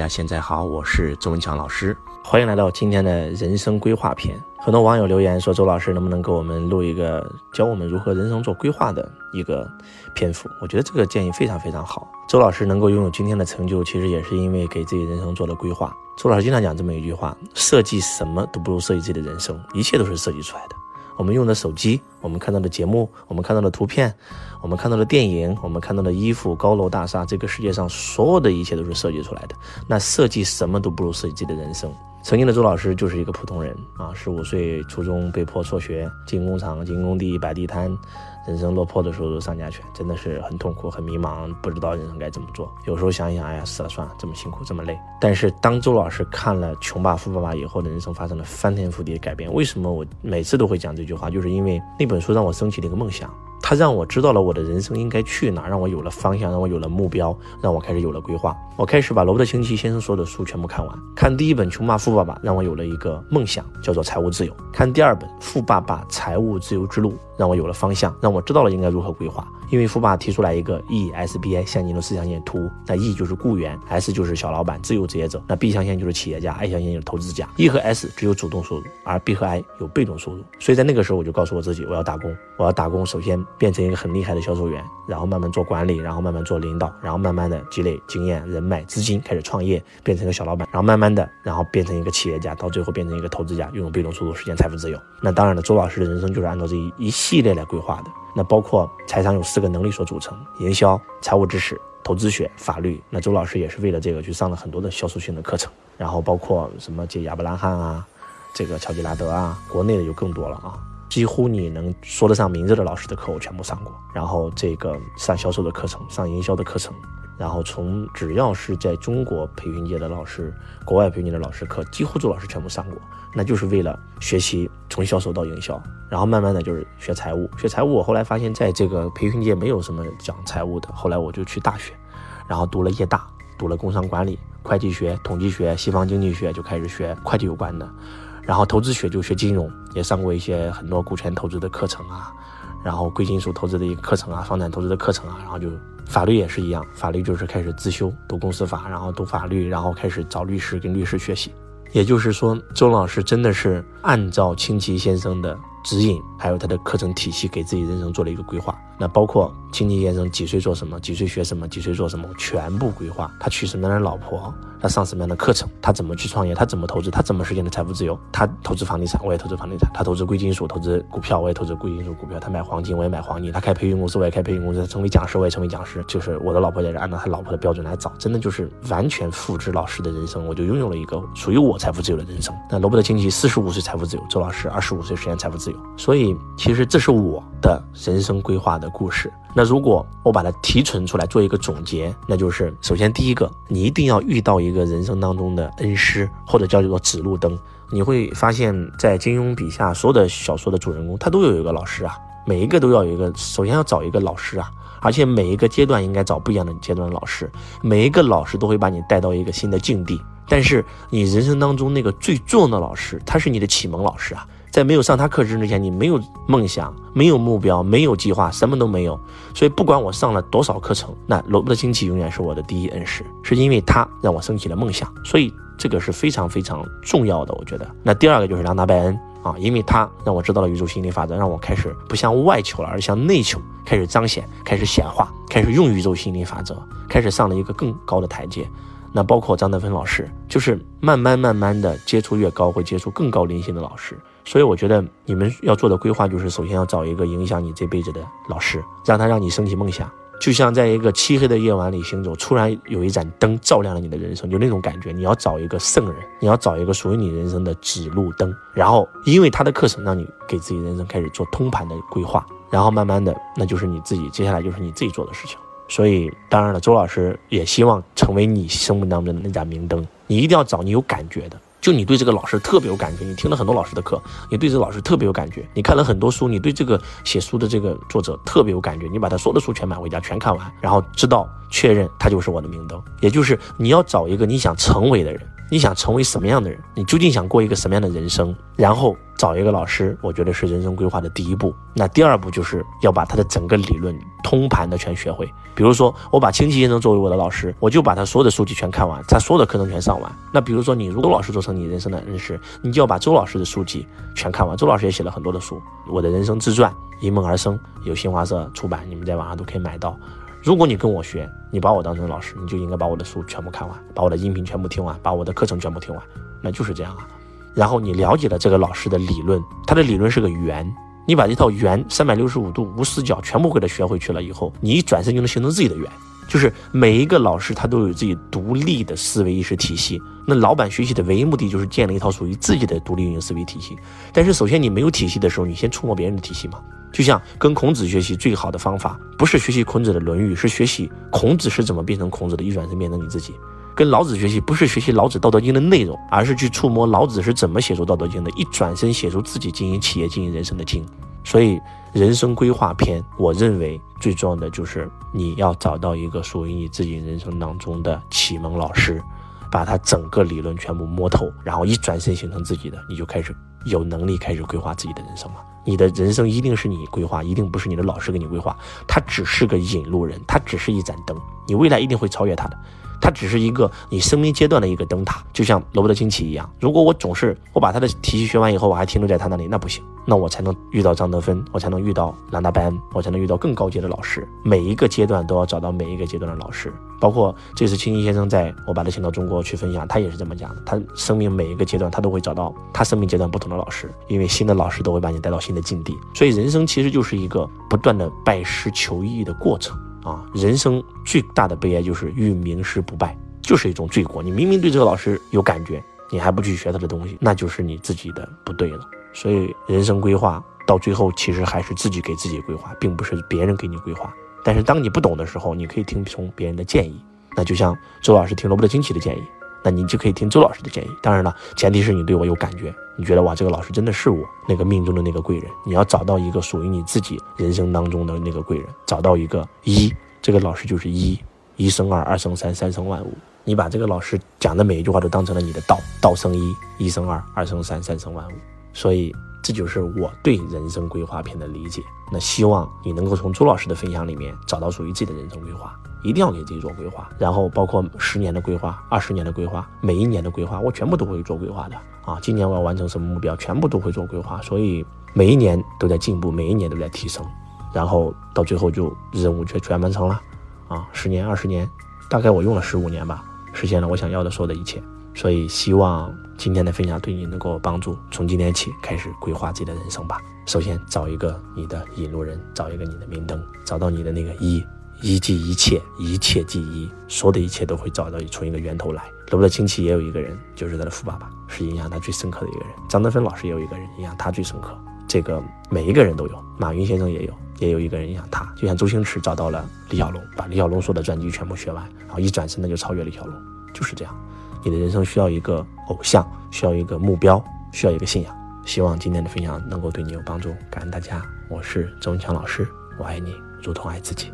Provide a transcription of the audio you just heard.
大家现在好，我是周文强老师，欢迎来到今天的人生规划篇。很多网友留言说，周老师能不能给我们录一个教我们如何人生做规划的一个篇幅？我觉得这个建议非常非常好。周老师能够拥有今天的成就，其实也是因为给自己人生做了规划。周老师经常讲这么一句话：设计什么都不如设计自己的人生，一切都是设计出来的。我们用的手机，我们看到的节目，我们看到的图片，我们看到的电影，我们看到的衣服、高楼大厦，这个世界上所有的一切都是设计出来的。那设计什么都不如设计自己的人生。曾经的周老师就是一个普通人啊，十五岁初中被迫辍学，进工厂、进工地、摆地摊，人生落魄的时候上家犬，真的是很痛苦、很迷茫，不知道人生该怎么做。有时候想一想，哎呀，死了算了，这么辛苦，这么累。但是当周老师看了《穷爸富爸爸》以后的人生发生了翻天覆地的改变。为什么我每次都会讲这句话？就是因为那本书让我升起了一个梦想。它让我知道了我的人生应该去哪，让我有了方向，让我有了目标，让我开始有了规划。我开始把罗伯特清崎先生所有的书全部看完。看第一本《穷爸富爸爸》，让我有了一个梦想，叫做财务自由。看第二本《富爸爸财务自由之路》，让我有了方向，让我知道了应该如何规划。因为富爸提出来一个 E S B I 向前的四象限图，那 E 就是雇员，S 就是小老板、自由职业者，那 B 象限就是企业家，I 象限就是投资家。E 和 S 只有主动收入，而 B 和 I 有被动收入。所以在那个时候，我就告诉我自己，我要打工，我要打工。首先变成一个很厉害的销售员，然后慢慢做管理，然后慢慢做领导，然后慢慢的积累经验、人脉、资金，开始创业，变成一个小老板，然后慢慢的，然后变成一个企业家，到最后变成一个投资家，拥有被动收入，实现财富自由。那当然了，周老师的人生就是按照这一一系列来规划的。那包括财商有四个能力所组成：营销、财务知识、投资学、法律。那周老师也是为了这个去上了很多的销售性的课程，然后包括什么这亚伯拉罕啊，这个乔吉拉德啊，国内的就更多了啊，几乎你能说得上名字的老师的课我全部上过。然后这个上销售的课程，上营销的课程。然后从只要是在中国培训界的老师，国外培训的老师课，几乎周老师全部上过，那就是为了学习从销售到营销。然后慢慢的就是学财务，学财务。我后来发现，在这个培训界没有什么讲财务的。后来我就去大学，然后读了业大，读了工商管理、会计学、统计学、西方经济学，就开始学会计有关的。然后投资学就学金融，也上过一些很多股权投资的课程啊。然后贵金属投资的一个课程啊，房产投资的课程啊，然后就法律也是一样，法律就是开始自修，读公司法，然后读法律，然后开始找律师跟律师学习。也就是说，周老师真的是按照清奇先生的指引，还有他的课程体系，给自己人生做了一个规划。那包括清奇先生几岁做什么，几岁学什么，几岁做什么，全部规划。他娶什么样的老婆？他上什么样的课程？他怎么去创业？他怎么投资？他怎么实现的财富自由？他投资房地产，我也投资房地产；他投资贵金属，投资股票，我也投资贵金属股票；他买黄金，我也买黄金；他开培训公司，我也开培训公司；他成为讲师，我也成为讲师。就是我的老婆也是按照他老婆的标准来找，真的就是完全复制老师的人生，我就拥有了一个属于我财富自由的人生。那罗伯特清崎四十五岁财富自由，周老师二十五岁实现财富自由。所以其实这是我的人生规划的故事。那如果我把它提纯出来做一个总结，那就是首先第一个，你一定要遇到一个人生当中的恩师，或者叫做指路灯。你会发现在金庸笔下所有的小说的主人公，他都有一个老师啊，每一个都要有一个，首先要找一个老师啊，而且每一个阶段应该找不一样的阶段的老师，每一个老师都会把你带到一个新的境地。但是你人生当中那个最重要的老师，他是你的启蒙老师啊。在没有上他课程之前，你没有梦想，没有目标，没有计划，什么都没有。所以不管我上了多少课程，那罗伯特清崎永远是我的第一恩师，是因为他让我升起了梦想。所以这个是非常非常重要的，我觉得。那第二个就是梁达拜恩啊，因为他让我知道了宇宙心理法则，让我开始不向外求了，而向内求，开始彰显，开始显化，开始用宇宙心理法则，开始上了一个更高的台阶。那包括张德芬老师，就是慢慢慢慢的接触越高，会接触更高灵性的老师。所以我觉得你们要做的规划就是，首先要找一个影响你这辈子的老师，让他让你升起梦想，就像在一个漆黑的夜晚里行走，突然有一盏灯照亮了你的人生，就那种感觉。你要找一个圣人，你要找一个属于你人生的指路灯，然后因为他的课程，让你给自己人生开始做通盘的规划，然后慢慢的，那就是你自己接下来就是你自己做的事情。所以，当然了，周老师也希望成为你生命当中的那盏明灯。你一定要找你有感觉的，就你对这个老师特别有感觉，你听了很多老师的课，你对这个老师特别有感觉，你看了很多书，你对这个写书的这个作者特别有感觉，你把他所有的书全买回家，全看完，然后知道确认他就是我的明灯。也就是你要找一个你想成为的人，你想成为什么样的人，你究竟想过一个什么样的人生，然后。找一个老师，我觉得是人生规划的第一步。那第二步就是要把他的整个理论通盘的全学会。比如说，我把清奇先生作为我的老师，我就把他所有的书籍全看完，他所有的课程全上完。那比如说，你如果周老师做成你人生的恩师，你就要把周老师的书籍全看完。周老师也写了很多的书，《我的人生自传》《因梦而生》，由新华社出版，你们在网上都可以买到。如果你跟我学，你把我当成老师，你就应该把我的书全部看完，把我的音频全部听完，把我的课程全部听完，那就是这样啊。然后你了解了这个老师的理论，他的理论是个圆，你把这套圆三百六十五度无死角全部给他学回去了以后，你一转身就能形成自己的圆。就是每一个老师他都有自己独立的思维意识体系，那老板学习的唯一目的就是建立一套属于自己的独立运营思维体系。但是首先你没有体系的时候，你先触摸别人的体系嘛。就像跟孔子学习最好的方法，不是学习孔子的《论语》，是学习孔子是怎么变成孔子的，一转身变成你自己。跟老子学习，不是学习老子《道德经》的内容，而是去触摸老子是怎么写出《道德经》的，一转身写出自己经营企业、经营人生的经。所以，人生规划篇，我认为最重要的就是你要找到一个属于你自己人生当中的启蒙老师，把他整个理论全部摸透，然后一转身形成自己的，你就开始有能力开始规划自己的人生了。你的人生一定是你规划，一定不是你的老师给你规划，他只是个引路人，他只是一盏灯，你未来一定会超越他的，他只是一个你生命阶段的一个灯塔，就像罗伯特清崎一样。如果我总是我把他的体系学完以后，我还停留在他那里，那不行，那我才能遇到张德芬，我才能遇到兰达拜恩，我才能遇到更高阶的老师。每一个阶段都要找到每一个阶段的老师。包括这次清崎先生在我把他请到中国去分享，他也是这么讲的。他生命每一个阶段，他都会找到他生命阶段不同的老师，因为新的老师都会把你带到新的境地。所以人生其实就是一个不断的拜师求艺的过程啊！人生最大的悲哀就是遇名师不拜，就是一种罪过。你明明对这个老师有感觉，你还不去学他的东西，那就是你自己的不对了。所以人生规划到最后，其实还是自己给自己规划，并不是别人给你规划。但是当你不懂的时候，你可以听从别人的建议，那就像周老师听罗伯特清崎的建议，那你就可以听周老师的建议。当然了，前提是你对我有感觉，你觉得哇，这个老师真的是我那个命中的那个贵人。你要找到一个属于你自己人生当中的那个贵人，找到一个一，这个老师就是一，一生二，二生三，三生万物。你把这个老师讲的每一句话都当成了你的道，道生一，一生二，二生三，三生万物。所以。这就是我对人生规划篇的理解。那希望你能够从朱老师的分享里面找到属于自己的人生规划，一定要给自己做规划。然后包括十年的规划、二十年的规划、每一年的规划，我全部都会做规划的啊。今年我要完成什么目标，全部都会做规划。所以每一年都在进步，每一年都在提升。然后到最后就任务就全完成了啊。十年、二十年，大概我用了十五年吧，实现了我想要的所有的一切。所以希望今天的分享对你能够帮助，从今天起开始规划自己的人生吧。首先找一个你的引路人，找一个你的明灯，找到你的那个一，一即一切，一切即一，所有的一切都会找到从一个源头来。罗伯特清崎也有一个人，就是他的富爸爸，是影响他最深刻的一个人。张德芬老师也有一个人影响他最深刻。这个每一个人都有，马云先生也有，也有一个人影响他。就像周星驰找到了李小龙，把李小龙所有的传记全部学完，然后一转身他就超越李小龙，就是这样。你的人生需要一个偶像，需要一个目标，需要一个信仰。希望今天的分享能够对你有帮助，感恩大家。我是周文强老师，我爱你，如同爱自己。